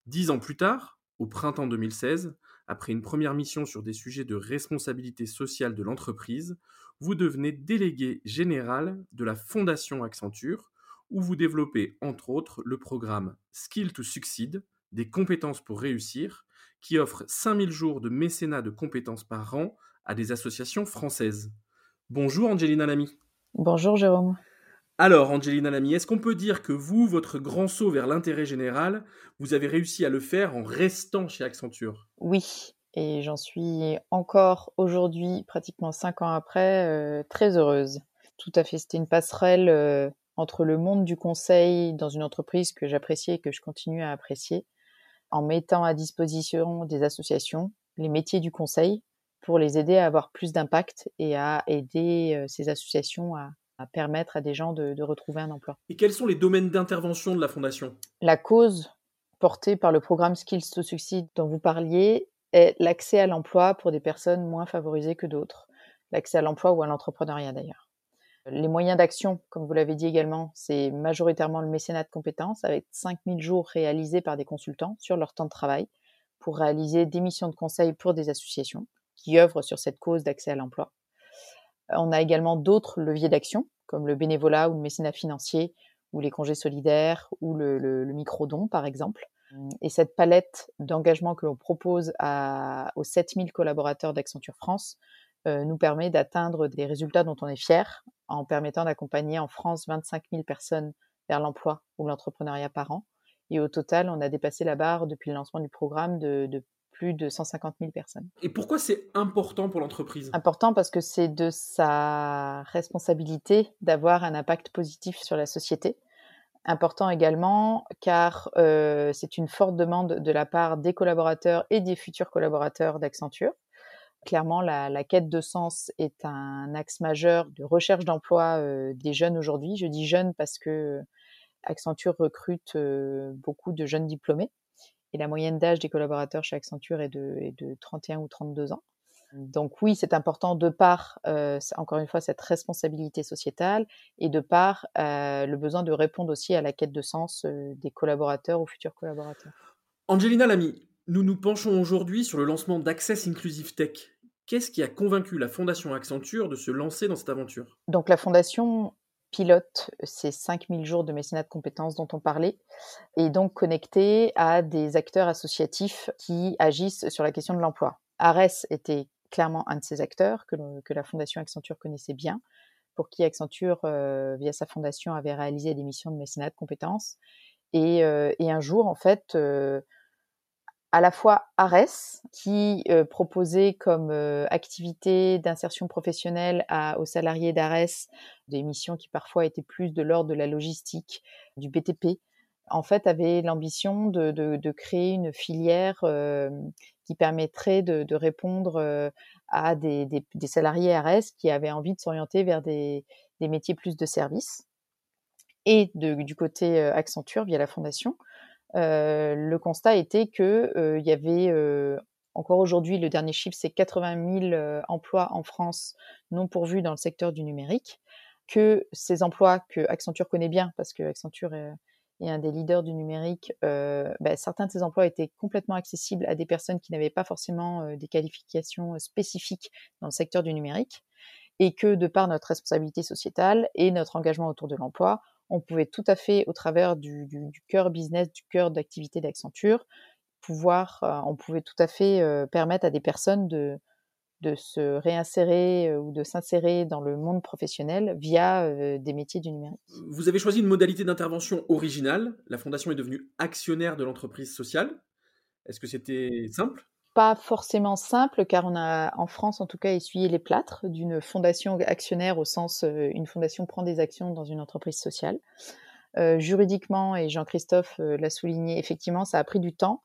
S3: Dix ans plus tard, au printemps 2016, après une première mission sur des sujets de responsabilité sociale de l'entreprise, vous devenez délégué général de la Fondation Accenture, où vous développez entre autres le programme Skill to Succeed, des compétences pour réussir, qui offre 5000 jours de mécénat de compétences par an à des associations françaises. Bonjour Angelina Lamy.
S5: Bonjour Jérôme.
S3: Alors, Angelina Lamy, est-ce qu'on peut dire que vous, votre grand saut vers l'intérêt général, vous avez réussi à le faire en restant chez Accenture?
S5: Oui, et j'en suis encore aujourd'hui, pratiquement cinq ans après, euh, très heureuse. Tout à fait, c'était une passerelle euh, entre le monde du conseil dans une entreprise que j'appréciais et que je continue à apprécier, en mettant à disposition des associations les métiers du conseil pour les aider à avoir plus d'impact et à aider euh, ces associations à, permettre à des gens de, retrouver un emploi.
S3: Et quels sont les domaines d'intervention de la Fondation?
S5: La cause portée par le programme Skills to Succeed dont vous parliez est l'accès à l'emploi pour des personnes moins favorisées que d'autres, l'accès à l'emploi ou à l'entrepreneuriat d'ailleurs. Les moyens d'action, comme vous l'avez dit également, c'est majoritairement le mécénat de compétences avec 5000 jours réalisés par des consultants sur leur temps de travail pour réaliser des missions de conseil pour des associations qui œuvrent sur cette cause d'accès à l'emploi. On a également d'autres leviers d'action, comme le bénévolat ou le mécénat financier, ou les congés solidaires, ou le, micro-don, par exemple. Et cette palette d'engagement que l'on propose à, aux 7000 collaborateurs d'Accenture France euh, nous permet d'atteindre des résultats dont on est fier, en permettant d'accompagner en France 25 000 personnes vers l'emploi ou l'entrepreneuriat par an. Et au total, on a dépassé la barre depuis le lancement du programme de plus de 150 000 personnes.
S3: Et pourquoi c'est important pour l'entreprise?
S5: Important parce que c'est de sa responsabilité d'avoir un impact positif sur la société. Important également car euh, c'est une forte demande de la part des collaborateurs et des futurs collaborateurs d'Accenture. Clairement, la, quête de sens est un axe majeur de recherche d'emploi euh, des jeunes aujourd'hui. Je dis jeunes parce que Accenture recrute euh, beaucoup de jeunes diplômés et la moyenne d'âge des collaborateurs chez Accenture est de, de 31 ou 32 ans. Donc oui, c'est important de par, euh, encore une fois, cette responsabilité sociétale et de par euh, le besoin de répondre aussi à la quête de sens euh, des collaborateurs ou futurs collaborateurs.
S3: Angelina Lamy, nous nous penchons aujourd'hui sur le lancement d'Access Inclusive Tech. Qu'est-ce qui a convaincu la Fondation Accenture de se lancer dans cette aventure?
S5: Donc la Fondation pilote ces 5000 jours de mécénat de compétences dont on parlait, et donc connecté à des acteurs associatifs qui agissent sur la question de l'emploi. Ares était clairement un de ces acteurs que, la Fondation Accenture connaissait bien, pour qui Accenture, euh, via sa fondation, avait réalisé des missions de mécénat de compétences. Et, euh, un jour, en fait, euh, à la fois Ares, qui euh, proposait comme euh, activité d'insertion professionnelle aux salariés d'Ares des missions qui parfois étaient plus de l'ordre de la logistique, du BTP, en fait avait l'ambition de, créer une filière euh, qui permettrait de, répondre à des, salariés Ares qui avaient envie de s'orienter vers des, métiers plus de service. Et du côté Accenture, via la fondation, le constat était que euh, il y avait euh, encore aujourd'hui, le dernier chiffre, c'est 80 000 emplois en France non pourvus dans le secteur du numérique, que ces emplois que Accenture connaît bien, parce que Accenture est, un des leaders du numérique, bah, certains de ces emplois étaient complètement accessibles à des personnes qui n'avaient pas forcément des qualifications spécifiques dans le secteur du numérique, et que de par notre responsabilité sociétale et notre engagement autour de l'emploi, on pouvait tout à fait, au travers du, cœur business, du cœur d'activité d'Accenture, pouvoir, euh, on pouvait tout à fait euh, permettre à des personnes de, de se réinsérer euh, ou de s'insérer dans le monde professionnel via des métiers du numérique.
S3: Vous avez choisi une modalité d'intervention originale. La fondation est devenue actionnaire de l'entreprise sociale. Est-ce que c'était simple?
S5: Pas forcément simple car on a en France en tout cas essuyé les plâtres d'une fondation actionnaire au sens euh, une fondation prend des actions dans une entreprise sociale. Euh, juridiquement, et Jean-Christophe euh, l'a souligné, effectivement, ça a pris du temps.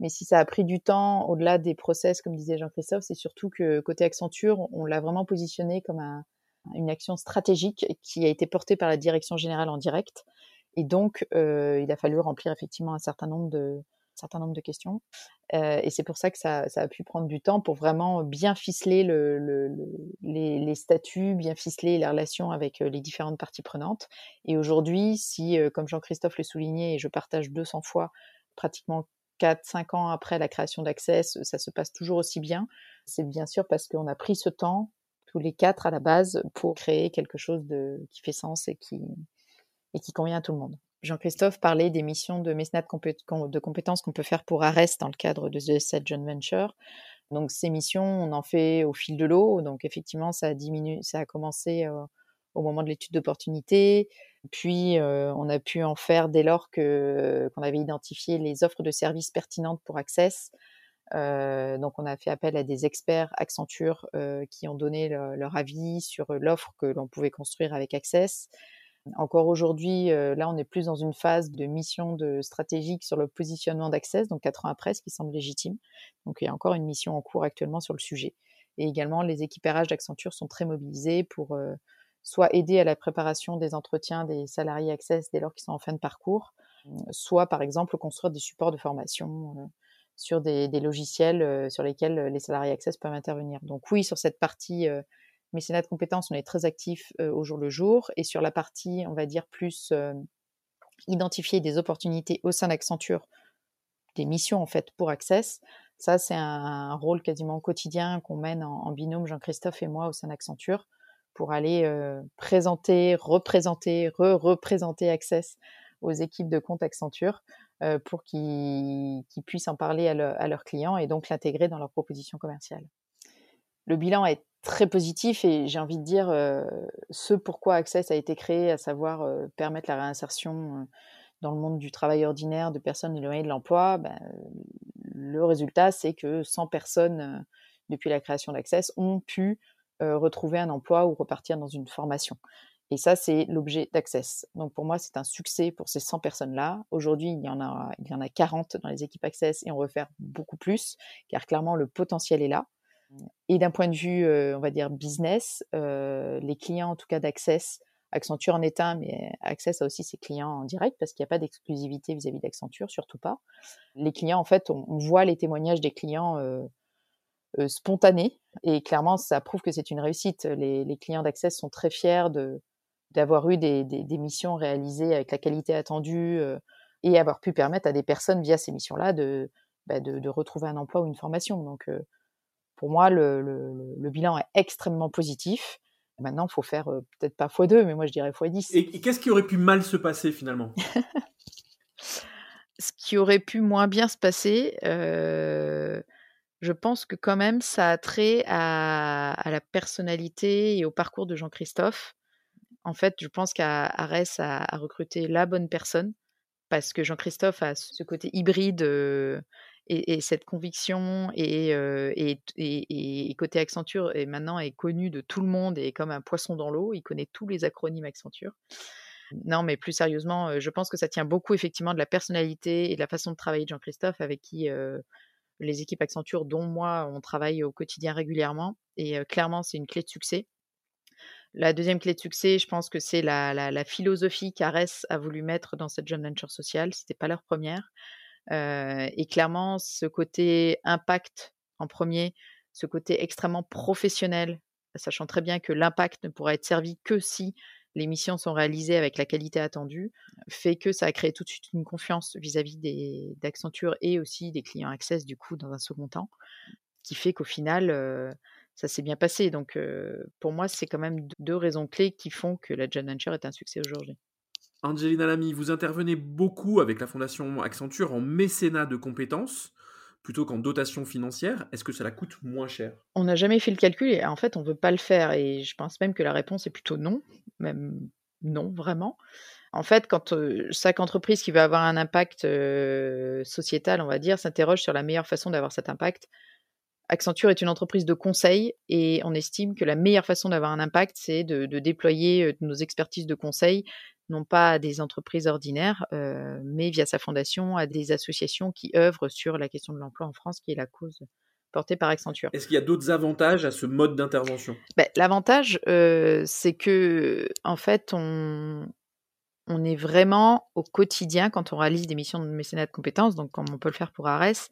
S5: Mais si ça a pris du temps, au-delà des process, comme disait Jean-Christophe, c'est surtout que côté Accenture, on l'a vraiment positionné comme un, une action stratégique qui a été portée par la direction générale en direct. Et donc, il a fallu remplir effectivement un certain nombre de, certain nombre de questions. Euh, et c'est pour ça que ça, a pu prendre du temps pour vraiment bien ficeler les, statuts, bien ficeler les relations avec euh, les différentes parties prenantes. Et aujourd'hui, si, euh, comme Jean-Christophe le soulignait, et je partage 200 fois, pratiquement 4-5 ans après la création d'Access, ça se passe toujours aussi bien, c'est bien sûr parce qu'on a pris ce temps, tous les quatre à la base, pour créer quelque chose qui fait sens et qui, et qui convient à tout le monde. Jean-Christophe parlait des missions de mécénat de, compétences qu'on peut faire pour ARES dans le cadre de Set Joint Venture. Donc ces missions, on en fait au fil de l'eau. Donc effectivement, ça a diminué, ça a commencé euh, au moment de l'étude d'opportunité. Puis euh, on a pu en faire dès lors que qu'on avait identifié les offres de services pertinentes pour Access. Euh, donc on a fait appel à des experts Accenture qui ont donné leur avis sur l'offre que l'on pouvait construire avec Access. Encore aujourd'hui, euh, là, on est plus dans une phase de mission de stratégique sur le positionnement d'Access, donc 4 ans après, ce qui semble légitime. Donc, il y a encore une mission en cours actuellement sur le sujet. Et également, les équipérages d'Accenture sont très mobilisés pour euh, soit aider à la préparation des entretiens des salariés Access dès lors qu'ils sont en fin de parcours, soit, par exemple, construire des supports de formation euh, sur des logiciels sur lesquels les salariés Access peuvent intervenir. Donc oui, sur cette partie mécénat de compétences, on est très actif euh, au jour le jour. Et sur la partie, on va dire, plus euh, identifier des opportunités au sein d'Accenture, des missions en fait pour Access, ça c'est un, rôle quasiment quotidien qu'on mène en, binôme Jean-Christophe et moi au sein d'Accenture pour aller euh, présenter, représenter, re-représenter Access aux équipes de compte Accenture pour qu'ils puissent en parler à, à, leurs clients et donc l'intégrer dans leur proposition commerciale. Le bilan est très positif et j'ai envie de dire euh, ce pourquoi Access a été créé, à savoir euh, permettre la réinsertion euh, dans le monde du travail ordinaire de personnes éloignées de l'emploi, ben, le résultat c'est que 100 personnes depuis la création d'Access ont pu retrouver un emploi ou repartir dans une formation. Et ça, c'est l'objet d'Access. Donc pour moi, c'est un succès pour ces 100 personnes-là. Aujourd'hui, il il y en a 40 dans les équipes Access et on veut faire beaucoup plus, car clairement, le potentiel est là. Et d'un point de vue, euh, on va dire business, euh, les clients en tout cas d'Access, Accenture en est un, mais Access a aussi ses clients en direct parce qu'il n'y a pas d'exclusivité vis-à-vis d'Accenture, surtout pas. Les clients, en fait, on, voit les témoignages des clients euh, spontanés et clairement, ça prouve que c'est une réussite. Les, clients d'Access sont très fiers de d'avoir eu des, missions réalisées avec la qualité attendue et avoir pu permettre à des personnes via ces missions-là de, bah, de, retrouver un emploi ou une formation. Donc pour moi, le, bilan est extrêmement positif. Maintenant, il faut faire euh, peut-être pas x2, mais moi je dirais x10.
S3: Et, qu'est-ce qui aurait pu mal se passer finalement?
S5: Ce qui aurait pu moins bien se passer, euh, je pense que quand même ça a trait à, la personnalité et au parcours de Jean-Christophe. En fait, je pense qu'Ares a, a, recruté la bonne personne parce que Jean-Christophe a ce côté hybride. Euh, et, cette conviction et, côté Accenture et maintenant est connu de tout le monde et est comme un poisson dans l'eau. Il connaît tous les acronymes Accenture. Non, mais plus sérieusement, je pense que ça tient beaucoup effectivement de la personnalité et de la façon de travailler de Jean-Christophe avec qui les équipes Accenture, dont moi, on travaille au quotidien régulièrement. Et clairement, c'est une clé de succès. La deuxième clé de succès, je pense que c'est la, la, philosophie qu'Ares a voulu mettre dans cette joint venture sociale. C'était pas leur première. Euh, et clairement, ce côté impact en premier, ce côté extrêmement professionnel, sachant très bien que l'impact ne pourra être servi que si les missions sont réalisées avec la qualité attendue, fait que ça a créé tout de suite une confiance vis-à-vis d'Accenture et aussi des clients Access, du coup, dans un second temps, qui fait qu'au final, ça s'est bien passé. Donc, pour moi, c'est quand même deux raisons clés qui font que la joint venture est un succès aujourd'hui.
S3: Angelina Lamy, vous intervenez beaucoup avec la Fondation Accenture en mécénat de compétences plutôt qu'en dotation financière. Est-ce que cela coûte moins cher?
S5: On n'a jamais fait le calcul et en fait, on ne veut pas le faire. Et je pense même que la réponse est plutôt non, même non, vraiment. En fait, quand chaque entreprise qui veut avoir un impact sociétal, on va dire, s'interroge sur la meilleure façon d'avoir cet impact, Accenture est une entreprise de conseil et on estime que la meilleure façon d'avoir un impact, c'est de, déployer nos expertises de conseil, non pas à des entreprises ordinaires, mais via sa fondation à des associations qui œuvrent sur la question de l'emploi en France, qui est la cause portée par Accenture.
S3: Est-ce qu'il y a d'autres avantages à ce mode d'intervention?
S5: Ben, L'avantage, c'est que en fait, on, on est vraiment au quotidien quand on réalise des missions de mécénat de compétences, donc comme on peut le faire pour ARES,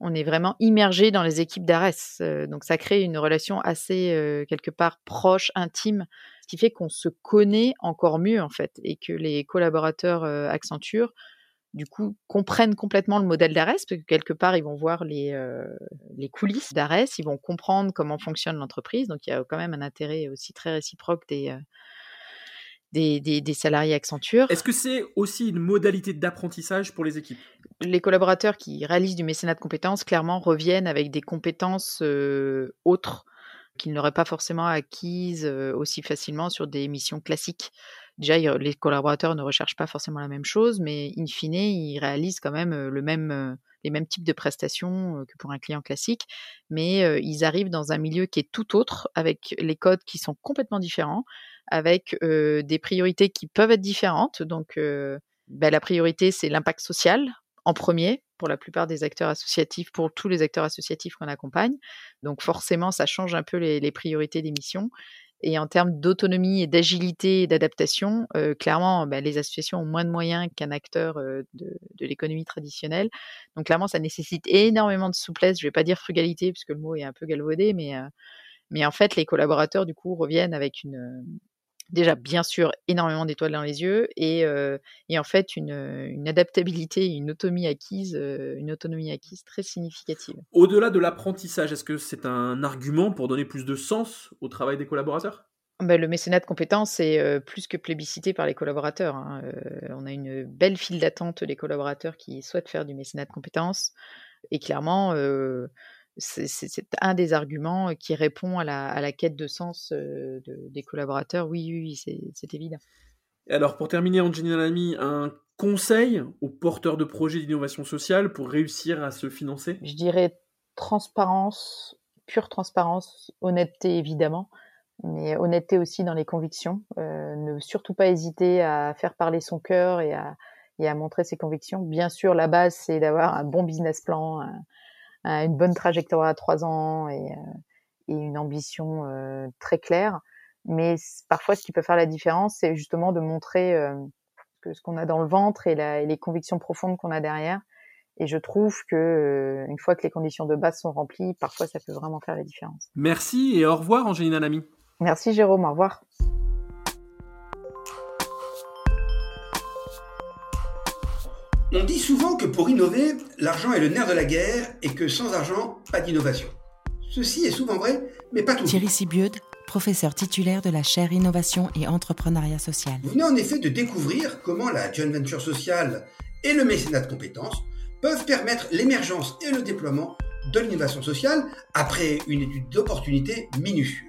S5: on est vraiment immergé dans les équipes d'ARES. Euh, donc ça crée une relation assez euh, quelque part proche, intime, qui fait qu'on se connaît encore mieux en fait et que les collaborateurs euh, Accenture du coup comprennent complètement le modèle d'ARES parce que quelque part ils vont voir les, les coulisses d'ARES, ils vont comprendre comment fonctionne l'entreprise. Donc il y a quand même un intérêt aussi très réciproque des des, salariés Accenture.
S3: Est-ce que c'est aussi une modalité d'apprentissage pour les équipes?
S5: Les collaborateurs qui réalisent du mécénat de compétences, clairement, reviennent avec des compétences euh, autres qu'ils n'auraient pas forcément acquises aussi facilement sur des missions classiques. Déjà, les collaborateurs ne recherchent pas forcément la même chose, mais in fine, ils réalisent quand même, les mêmes types de prestations que pour un client classique, mais ils arrivent dans un milieu qui est tout autre, avec les codes qui sont complètement différents, avec des priorités qui peuvent être différentes. Donc, bah, la priorité, c'est l'impact social en premier pour la plupart des acteurs associatifs, pour tous les acteurs associatifs qu'on accompagne. Donc, forcément, ça change un peu les, priorités des missions. Et en termes d'autonomie et d'agilité et d'adaptation, clairement, bah, les associations ont moins de moyens qu'un acteur de, de l'économie traditionnelle. Donc, clairement, ça nécessite énormément de souplesse. Je ne vais pas dire frugalité, puisque le mot est un peu galvaudé, mais, mais en fait, les collaborateurs, du coup, reviennent avec une, déjà bien sûr énormément d'étoiles dans les yeux et, et en fait une, une, adaptabilité, une autonomie acquise, une autonomie acquise très significative.
S3: Au-delà de l'apprentissage, est-ce que c'est un argument pour donner plus de sens au travail des collaborateurs?
S5: Ben, le mécénat de compétences est plus que plébiscité par les collaborateurs. Hein. on a une belle file d'attente des collaborateurs qui souhaitent faire du mécénat de compétences. Et clairement, c'est un des arguments qui répond à la, quête de sens des collaborateurs. Oui, oui, c'est évident.
S3: alors, pour terminer, Angelina Lamy, un conseil aux porteurs de projets d'innovation sociale pour réussir à se financer?
S5: Je dirais transparence, pure transparence, honnêteté évidemment, mais honnêteté aussi dans les convictions. ne surtout pas hésiter à faire parler son cœur et à, et à montrer ses convictions. Bien sûr, la base, c'est d'avoir un bon business plan, une bonne trajectoire à trois ans et, euh, une ambition euh, très claire. Mais parfois, ce qui peut faire la différence, c'est justement de montrer euh, que ce qu'on a dans le ventre et, les convictions profondes qu'on a derrière. Et je trouve que une fois que les conditions de base sont remplies, parfois ça peut vraiment faire la différence.
S3: Merci et au revoir, Angelina Lamy.
S5: Merci, Jérôme. Au revoir.
S1: On dit souvent que pour innover, l'argent est le nerf de la guerre et que sans argent, pas d'innovation. Ceci est souvent vrai, mais pas toujours.
S2: Thierry Sibiud, professeur titulaire de la chaire Innovation et Entrepreneuriat Social.
S1: Vous venez en effet de découvrir comment la joint venture sociale et le mécénat de compétences peuvent permettre l'émergence et le déploiement de l'innovation sociale après une étude d'opportunité minutieuse.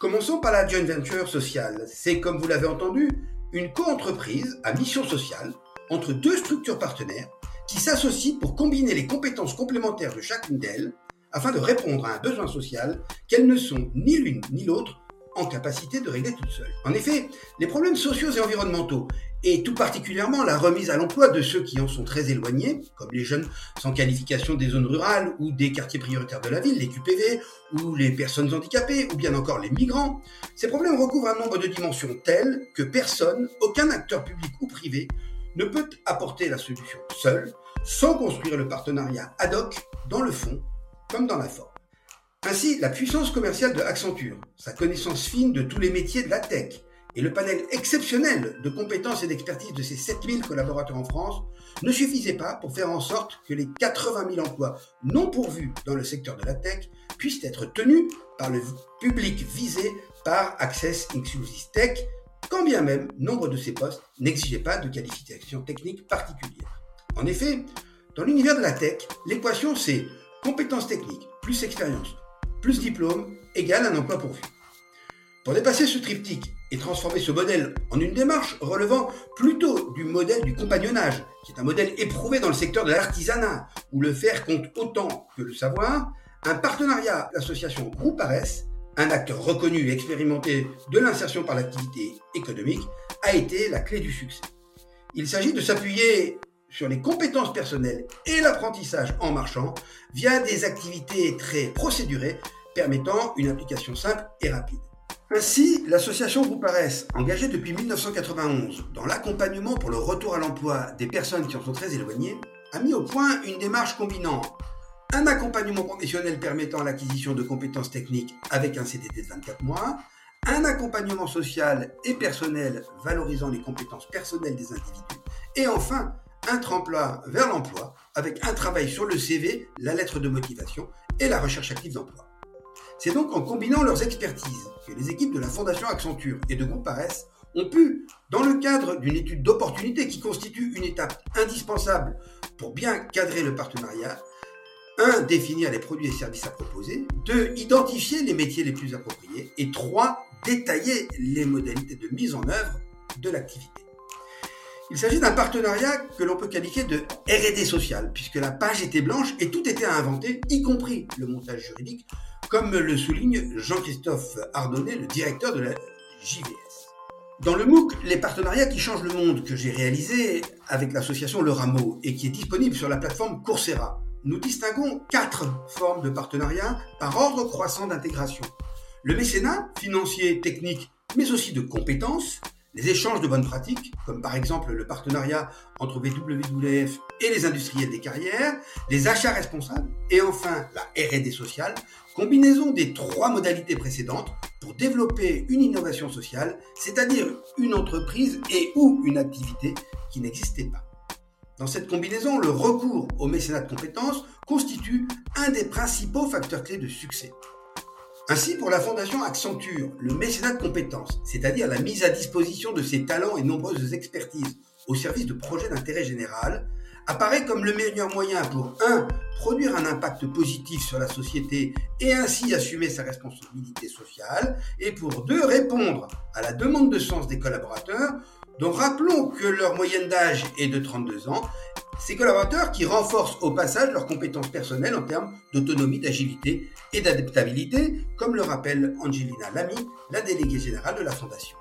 S1: Commençons par la joint venture sociale. C'est, comme vous l'avez entendu, une co-entreprise à mission sociale entre deux structures partenaires qui s'associent pour combiner les compétences complémentaires de chacune d'elles afin de répondre à un besoin social qu'elles ne sont ni l'une ni l'autre en capacité de régler toutes seules. En effet, les problèmes sociaux et environnementaux, et tout particulièrement la remise à l'emploi de ceux qui en sont très éloignés, comme les jeunes sans qualification des zones rurales ou des quartiers prioritaires de la ville, les QPV, ou les personnes handicapées, ou bien encore les migrants, ces problèmes recouvrent un nombre de dimensions telles que personne, aucun acteur public ou privé, ne peut apporter la solution seul, sans construire le partenariat ad hoc dans le fond comme dans la forme. Ainsi, la puissance commerciale de Accenture, sa connaissance fine de tous les métiers de la tech et le panel exceptionnel de compétences et d'expertise de ses 7000 collaborateurs en France ne suffisaient pas pour faire en sorte que les 80 000 emplois non pourvus dans le secteur de la tech puissent être tenus par le public visé par Access Inclusive Tech, quand bien même nombre de ces postes n'exigeaient pas de qualification technique particulière. En effet, dans l'univers de la tech, l'équation c'est compétences techniques plus expérience plus diplôme égale un emploi pourvu. Pour dépasser ce triptyque et transformer ce modèle en une démarche relevant plutôt du modèle du compagnonnage, qui est un modèle éprouvé dans le secteur de l'artisanat, où le faire compte autant que le savoir, un partenariat l'association Groupe Ares, un acteur reconnu et expérimenté de l'insertion par l'activité économique, a été la clé du succès. Il s'agit de s'appuyer sur les compétences personnelles et l'apprentissage en marchant via des activités très procédurées permettant une application simple et rapide. Ainsi, l'association Groupe Ares, engagée depuis 1991 dans l'accompagnement pour le retour à l'emploi des personnes qui en sont très éloignées, a mis au point une démarche combinant un accompagnement professionnel permettant l'acquisition de compétences techniques avec un CDD de 24 mois, un accompagnement social et personnel valorisant les compétences personnelles des individus, et enfin un tremplin vers l'emploi avec un travail sur le CV, la lettre de motivation et la recherche active d'emploi. C'est donc en combinant leurs expertises que les équipes de la Fondation Accenture et de Groupe Ares ont pu, dans le cadre d'une étude d'opportunité qui constitue une étape indispensable pour bien cadrer le partenariat, 1. Définir les produits et services à proposer. 2. Identifier les métiers les plus appropriés. Et 3. Détailler les modalités de mise en œuvre de l'activité. Il s'agit d'un partenariat que l'on peut qualifier de RD social, puisque la page était blanche et tout était à inventer, y compris le montage juridique, comme le souligne Jean-Christophe Ardonnet, le directeur de la JVS. Dans le MOOC Les partenariats qui changent le monde que j'ai réalisé avec l'association Le Rameau et qui est disponible sur la plateforme Coursera, nous distinguons quatre formes de partenariat par ordre croissant d'intégration. Le mécénat, financier, technique, mais aussi de compétences, les échanges de bonnes pratiques, comme par exemple le partenariat entre WWF et les industriels des carrières, les achats responsables et enfin la RD sociale, combinaison des trois modalités précédentes pour développer une innovation sociale, c'est-à-dire une entreprise et ou une activité qui n'existait pas. Dans cette combinaison, le recours au mécénat de compétences constitue un des principaux facteurs clés de succès. Ainsi, pour la Fondation Accenture, le mécénat de compétences, c'est-à-dire la mise à disposition de ses talents et nombreuses expertises au service de projets d'intérêt général, apparaît comme le meilleur moyen pour 1. produire un impact positif sur la société et ainsi assumer sa responsabilité sociale, et pour 2. répondre à la demande de sens des collaborateurs, dont rappelons que leur moyenne d'âge est de 32 ans ces collaborateurs qui renforcent au passage leurs compétences personnelles en termes d'autonomie, d'agilité et d'adaptabilité, comme le rappelle Angelina Lamy, la déléguée générale de la Fondation.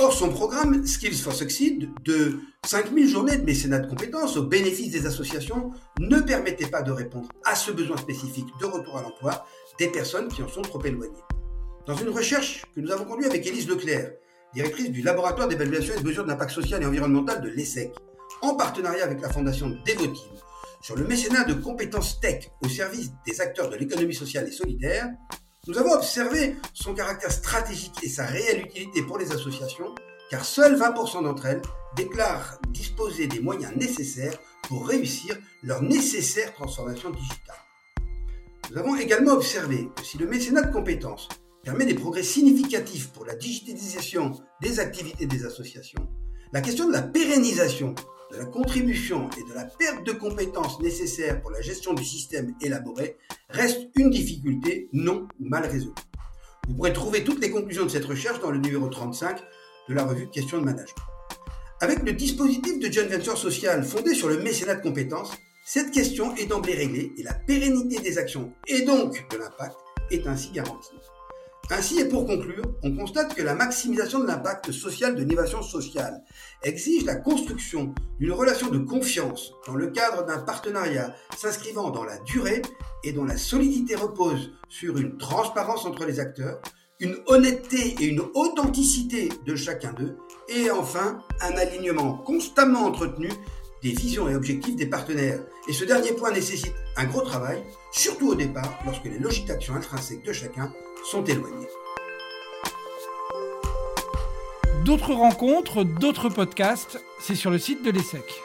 S1: Or, son programme Skills for Succeed de 5000 journées de mécénat de compétences au bénéfice des associations ne permettait pas de répondre à ce besoin spécifique de retour à l'emploi des personnes qui en sont trop éloignées. Dans une recherche que nous avons conduite avec Élise Leclerc, directrice du laboratoire d'évaluation et de mesures d'impact social et environnemental de l'ESSEC, en partenariat avec la fondation Devoteam, sur le mécénat de compétences tech au service des acteurs de l'économie sociale et solidaire, nous avons observé son caractère stratégique et sa réelle utilité pour les associations, car seuls 20% d'entre elles déclarent disposer des moyens nécessaires pour réussir leur nécessaire transformation digitale. Nous avons également observé que si le mécénat de compétences permet des progrès significatifs pour la digitalisation des activités des associations, la question de la pérennisation de la contribution et de la perte de compétences nécessaires pour la gestion du système élaboré reste une difficulté non ou mal résolue. Vous pourrez trouver toutes les conclusions de cette recherche dans le numéro 35 de la revue Questions de Management. Avec le dispositif de John Venture Social fondé sur le mécénat de compétences, cette question est d'emblée réglée et la pérennité des actions et donc de l'impact est ainsi garantie. Ainsi, et pour conclure, on constate que la maximisation de l'impact social de l'innovation sociale exige la construction d'une relation de confiance dans le cadre d'un partenariat s'inscrivant dans la durée et dont la solidité repose sur une transparence entre les acteurs, une honnêteté et une authenticité de chacun d'eux, et enfin un alignement constamment entretenu des visions et objectifs des partenaires. Et ce dernier point nécessite un gros travail, surtout au départ, lorsque les logiques d'action intrinsèques de chacun sont éloignées.
S6: D'autres rencontres, d'autres podcasts, c'est sur le site de l'ESSEC.